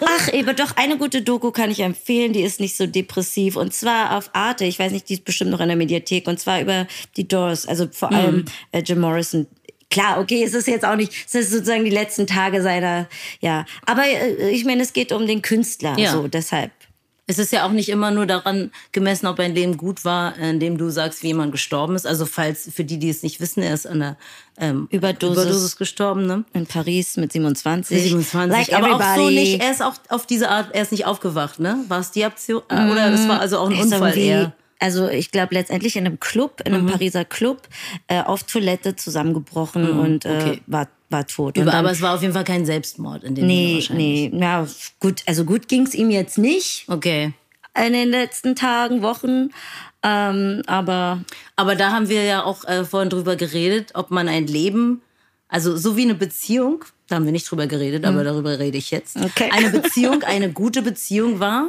Ach, eben doch, eine gute Doku kann ich empfehlen, die ist nicht so depressiv. Und zwar auf Arte, ich weiß nicht, die ist bestimmt noch in der Mediathek. Und zwar über die Doors, also vor allem äh, Jim Morrison. Klar, okay, es ist jetzt auch nicht, es ist sozusagen die letzten Tage seiner, ja. Aber äh, ich meine, es geht um den Künstler, Ja. so, deshalb. Es ist ja auch nicht immer nur daran gemessen, ob ein Leben gut war, indem du sagst, wie jemand gestorben ist. Also falls für die, die es nicht wissen, er ist an der ähm, Überdosis. Überdosis gestorben, ne? In Paris mit 27. 27. Like aber auch so everybody. nicht, er ist auch auf diese Art, er ist nicht aufgewacht, ne? War es die Option? Äh, Oder das war also auch ein Unfall eher. Also ich glaube letztendlich in einem Club, in einem Mhm. Pariser Club, äh, auf Toilette zusammengebrochen und äh, Mhm. okay. war, war tot. Über, dann- aber es war auf jeden Fall kein Selbstmord in dem Sinne nee, wahrscheinlich. nee, ja, gut, also gut ging's ihm jetzt nicht Okay. in den letzten Tagen, Wochen, ähm, aber Aber da haben wir ja auch äh, vorhin drüber geredet, ob man ein Leben, also so wie eine Beziehung, da haben wir nicht drüber geredet, aber darüber rede ich jetzt. Okay. Eine Beziehung, [laughs] eine gute Beziehung war,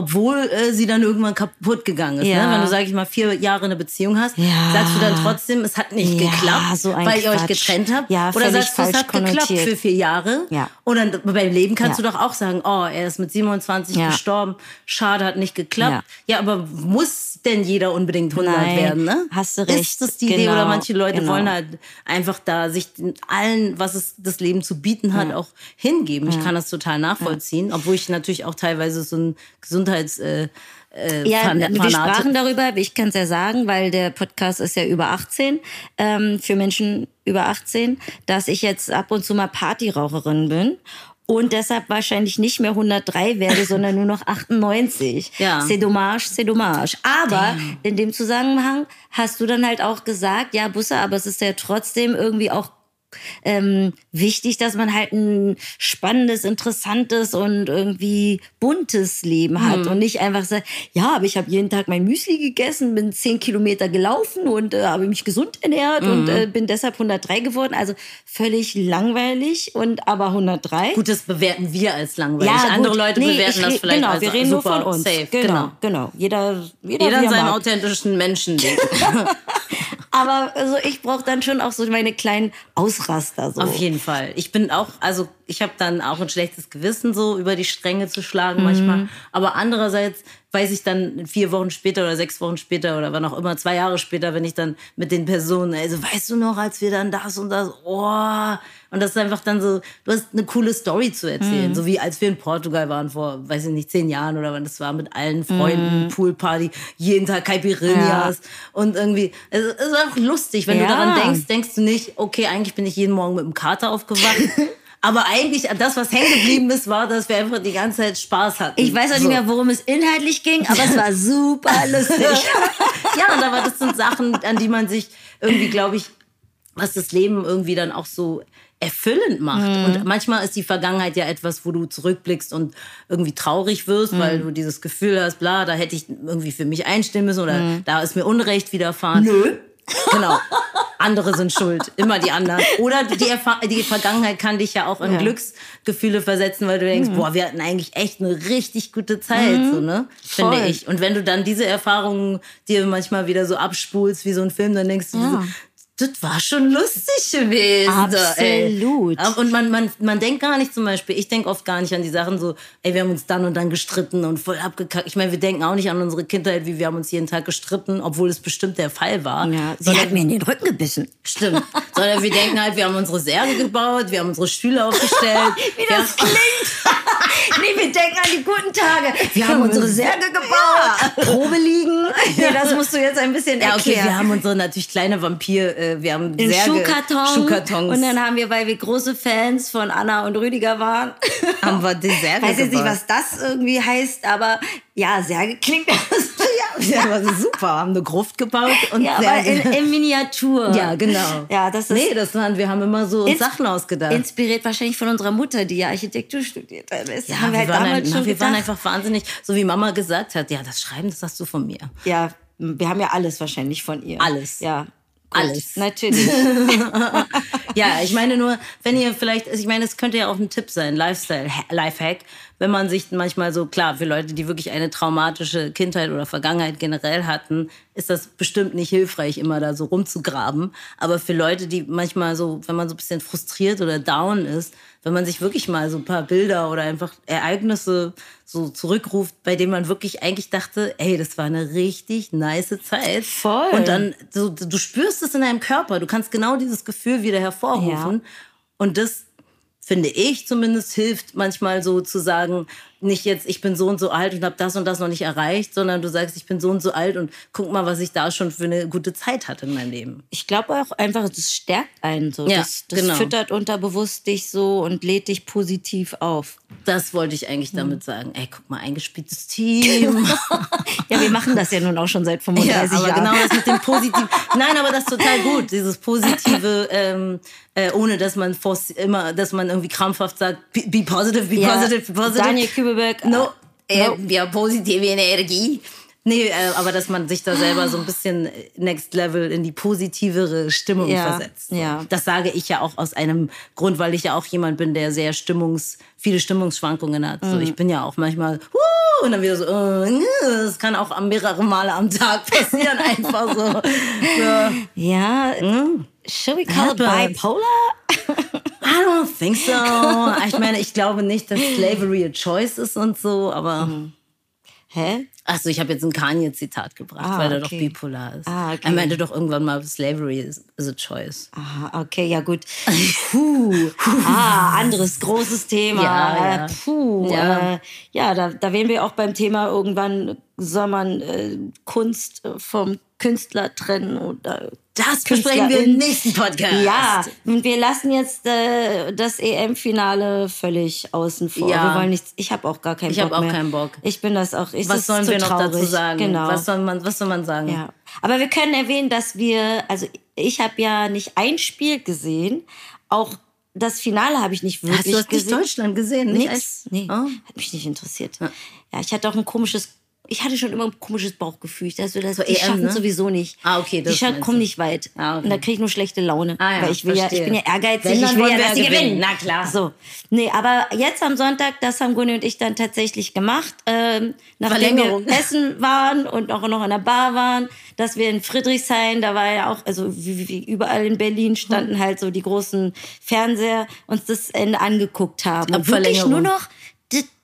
obwohl äh, sie dann irgendwann kaputt gegangen ist. Ja. Ne? Wenn du, sag ich mal, vier Jahre eine Beziehung hast, Ja. sagst du dann trotzdem, es hat nicht Ja, geklappt, so weil ihr euch Quatsch. getrennt habt? Oder sagst du, es hat geklappt konnotiert. für vier Jahre? Ja. Und dann beim Leben kannst du doch auch sagen, oh, er ist mit 27 Ja. gestorben, schade, hat nicht geklappt. Ja. aber muss denn jeder unbedingt 100 Nein, werden, ne? hast du recht. Ist das die Idee Genau, oder manche Leute genau. wollen halt einfach da sich allen, was es das Leben zu bieten hat, auch hingeben. Ich kann das total nachvollziehen, obwohl ich natürlich auch teilweise so ein Gesundheits äh, äh, Ja, Fan- wir sprachen darüber, ich kann es ja sagen, weil der Podcast ist ja über 18, ähm, für Menschen über 18, dass ich jetzt ab und zu mal Partyraucherin bin. Und deshalb wahrscheinlich nicht mehr 103 werde, sondern nur noch 98. [laughs] Ja. C'est dommage, c'est dommage. Aber in dem Zusammenhang hast du dann halt auch gesagt, ja, Busse, aber es ist ja trotzdem irgendwie auch ähm, wichtig, dass man halt ein spannendes, interessantes und irgendwie buntes Leben hat und nicht einfach sagt, ja, aber ich habe jeden Tag mein Müsli gegessen, bin zehn Kilometer gelaufen und äh, habe mich gesund ernährt und äh, bin deshalb 103 geworden. Also völlig langweilig und aber 103. Gut, das bewerten wir als langweilig. gut. Andere Leute Nee, bewerten das vielleicht genau, als wir reden super nur von uns. safe. Genau, genau. Jeder, jeder, Jeder er seinem mag. authentischen Menschenleben. [laughs] Aber also ich brauche dann schon auch so meine kleinen Ausraster. So. Auf jeden Fall. Ich bin auch, also ich habe dann auch ein schlechtes Gewissen, so über die Stränge zu Mhm. schlagen manchmal. Aber andererseits weiß ich dann vier Wochen später oder sechs Wochen später oder wann auch immer, zwei Jahre später, wenn ich dann mit den Personen, also weißt du noch, als wir dann das und das, oh. Und das ist einfach dann so, du hast eine coole Story zu erzählen. Mhm. So wie als wir in Portugal waren vor, weiß ich nicht, zehn Jahren oder wann das war, mit allen Freunden, Mhm. Poolparty, jeden Tag Caipirinhas. Und irgendwie, es, war auch lustig, wenn du Ja. daran denkst, denkst du nicht, okay, eigentlich bin ich jeden Morgen mit dem Kater aufgewacht. [laughs] Aber eigentlich, das, was hängen geblieben ist, war, dass wir einfach die ganze Zeit Spaß hatten. Ich weiß auch So. nicht mehr, worum es inhaltlich ging, aber es war super [laughs] lustig. ja, und aber das sind Sachen, an die man sich irgendwie, glaube ich, was das Leben irgendwie dann auch so erfüllend macht. Mhm. Und manchmal ist die Vergangenheit ja etwas, wo du zurückblickst und irgendwie traurig wirst, weil Mhm. du dieses Gefühl hast, bla, da hätte ich irgendwie für mich einstehen müssen oder da ist mir Unrecht widerfahren. Mhm. Nö. Genau. Andere sind schuld. Immer die anderen. Oder die, Erfa die Vergangenheit kann dich ja auch in Ja. Mhm. Glücksgefühle versetzen, weil du denkst, boah, wir hatten eigentlich echt eine richtig gute Zeit, so, ne? Finde Voll. ich. Und wenn du dann diese Erfahrungen dir manchmal wieder so abspulst wie so ein Film, dann denkst du, Ja. so, das war schon lustig gewesen. Ey. Absolut. Und man, man, man denkt gar nicht zum Beispiel, ich denke oft gar nicht an die Sachen so, ey, wir haben uns dann und dann gestritten und voll abgekackt. Ich meine, wir denken auch nicht an unsere Kindheit, wie wir haben uns jeden Tag gestritten, obwohl es bestimmt der Fall war. Ja, sie Sondern- hat mir in den Rücken gebissen. Stimmt. Sondern wir denken halt, wir haben unsere Särge gebaut, wir haben unsere Stühle aufgestellt. [laughs] Wie das klingt. [laughs] nee, wir denken an die guten Tage. Wir haben unsere Särge gebaut, Probe liegen. [laughs] Nee, das musst du jetzt ein bisschen Ja, okay, erklären. wir haben unsere natürlich kleine Vampir, äh, wir haben den Särge, Schuhkarton. Schuhkartons. Und dann haben wir, weil wir große Fans von Anna und Rüdiger waren, [laughs] haben wir die Särge [laughs] weiß jetzt nicht, was das irgendwie heißt, aber ja, Särge klingt [laughs] ja, Ja, aber super, haben eine Gruft gebaut und ja aber in, in Miniatur. ja, genau. Ja, das ist Nee, das waren, wir haben immer so Sachen ausgedacht. inspiriert wahrscheinlich von unserer Mutter, die ja Architektur studiert hat. Das ja, haben wir halt waren, damals ein- schon wir waren einfach wahnsinnig, so wie Mama gesagt hat, ja, das Schreiben, das hast du von mir. Ja, wir haben ja alles wahrscheinlich von ihr. Alles. Ja. Alles. Natürlich. [laughs] ja, ich meine nur, wenn ihr vielleicht, ich meine, es könnte ja auch ein Tipp sein, Lifestyle, Lifehack, wenn man sich manchmal so, klar, für Leute, die wirklich eine traumatische Kindheit oder Vergangenheit generell hatten, ist das bestimmt nicht hilfreich, immer da so rumzugraben. Aber für Leute, die manchmal so, wenn man so ein bisschen frustriert oder down ist, wenn man sich wirklich mal so ein paar Bilder oder einfach Ereignisse so zurückruft, bei denen man wirklich eigentlich dachte, ey, das war eine richtig nice Zeit. Voll. Und dann, so, du spürst es in deinem Körper, du kannst genau dieses Gefühl wieder hervorrufen. Ja. Und das finde ich zumindest, hilft manchmal so zu sagen, nicht jetzt, ich bin so und so alt und habe das und das noch nicht erreicht, sondern du sagst, ich bin so und so alt und guck mal, was ich da schon für eine gute Zeit hatte in meinem Leben. Ich glaube auch einfach, das stärkt einen so. Ja, das das genau. füttert unterbewusst dich so und lädt dich positiv auf. Das wollte ich eigentlich damit sagen. Ey, guck mal, eingespieltes Team. [laughs] Ja, wir machen das ja nun auch schon seit 35 Ja, aber Jahren. genau das mit dem Positiven. Nein, aber das ist total gut. Dieses Positive, ähm, äh, ohne dass man immer, dass man irgendwie krampfhaft sagt, be, be positive, be Ja, positive, be positive. Daniel Kübelberg. No, äh, No. ja, positive Energie. Nee, äh, aber dass man sich da selber so ein bisschen next level in die positivere Stimmung Ja, versetzt. ja. Das sage ich ja auch aus einem Grund, weil ich ja auch jemand bin, der sehr Stimmungs, viele Stimmungsschwankungen hat. Mhm. So, ich bin ja auch manchmal, uh, und dann wieder so, äh, das kann auch mehrere Male am Tag [laughs] passieren, einfach so. [laughs] so. Ja, Hm? should we call it bipolar? [laughs] I don't think so. [laughs] Ich meine, ich glaube nicht, dass Slavery a choice ist und so, aber. Mhm. Hä? Achso, ich habe jetzt ein Kanye-Zitat gebracht, Ah, weil er okay. doch bipolar ist. Ah, okay. Er meinte doch irgendwann mal, Slavery is, is a choice. Aha, okay, ja gut. [laughs] Puh. Ah, anderes großes Thema. Ja, ja. Äh, Puh. Ja. Äh, ja, da, da wären wir auch beim Thema, irgendwann soll man äh, Kunst äh, vom Künstler trennen oder Das besprechen wir im nächsten Podcast. Ja, und wir lassen jetzt äh, das EM-Finale völlig außen vor. Ja. Wir wollen nichts. Ich habe auch gar keinen Ich Bock auch mehr. keinen Bock. Ich bin das auch. Ich, das Was ist sollen wir noch traurig. dazu sagen? Genau. Was soll man, was soll man sagen? Ja. Aber wir können erwähnen, dass wir, also ich habe ja nicht ein Spiel gesehen, auch das Finale habe ich nicht wirklich Hast du hast nicht gesehen. Deutschland gesehen? Nicht Nix. als- Nee, Oh. hat mich nicht interessiert. Ja. ich hatte auch ein komisches, ich hatte schon immer ein komisches Bauchgefühl. Also das, Zur die EM, schaffen ne? sowieso nicht. Ah, okay, das Die kommen nicht weit. Ah, okay. Und da kriege ich nur schlechte Laune. Ah, ja, weil ich will ja, ich bin ja ehrgeizig, Wenn, ich will ja, dass sie gewinnen. Na klar. So. Nee, aber jetzt am Sonntag, das haben Gunni und ich dann tatsächlich gemacht, ähm, nachdem wir essen waren und auch noch in der Bar waren, dass wir in Friedrichshain, da war ja auch, also wie, wie überall in Berlin standen halt so die großen Fernseher, uns das Ende angeguckt haben. Ab Und wirklich nur noch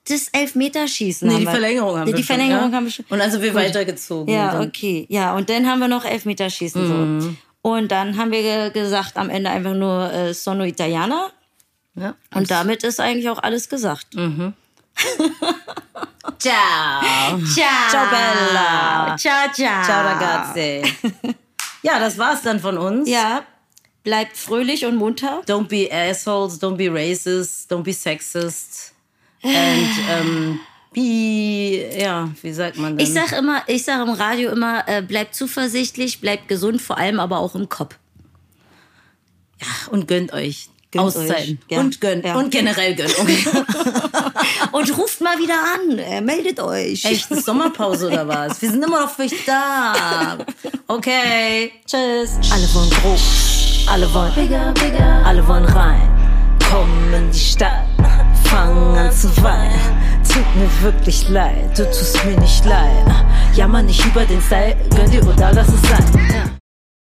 das, Elfmeterschießen. Nee, die. Verlängerung haben wir die schon, Verlängerung ja? haben wir schon. Und also wir Gut. weitergezogen. Ja, okay. Ja, und dann haben wir noch Elfmeterschießen so. Und dann haben wir ge- gesagt, am Ende einfach nur äh, Sono Italiana. Ja. Und damit ist eigentlich auch alles gesagt. [laughs] Ciao. Ciao. Ciao, Bella. Ciao, ciao. Ciao, ragazzi. [laughs] ja, das war's dann von uns. Ja, bleibt fröhlich und munter. Don't be assholes, don't be racist, don't be sexist. And um, be, ja, wie sagt man denn? Ich sag immer, ich sag im Radio immer, äh, bleibt zuversichtlich, bleibt gesund, vor allem aber auch im Kopf. und gönnt euch. Gönnt Auszeiten. euch, ja. Und gönnt. Ja. Und generell gönnt. Okay. [laughs] Und ruft mal wieder an, äh, meldet euch. Echt, ist Sommerpause oder was? Wir sind immer noch für euch da. Okay. Tschüss. Alle wollen groß, alle wollen bigger, bigger, alle wollen rein. Kommen in die Stadt, fangen an zu weinen. Tut mir wirklich leid, du tust mir nicht leid. Jammer nicht über den Style, gönn dir oder lass es sein.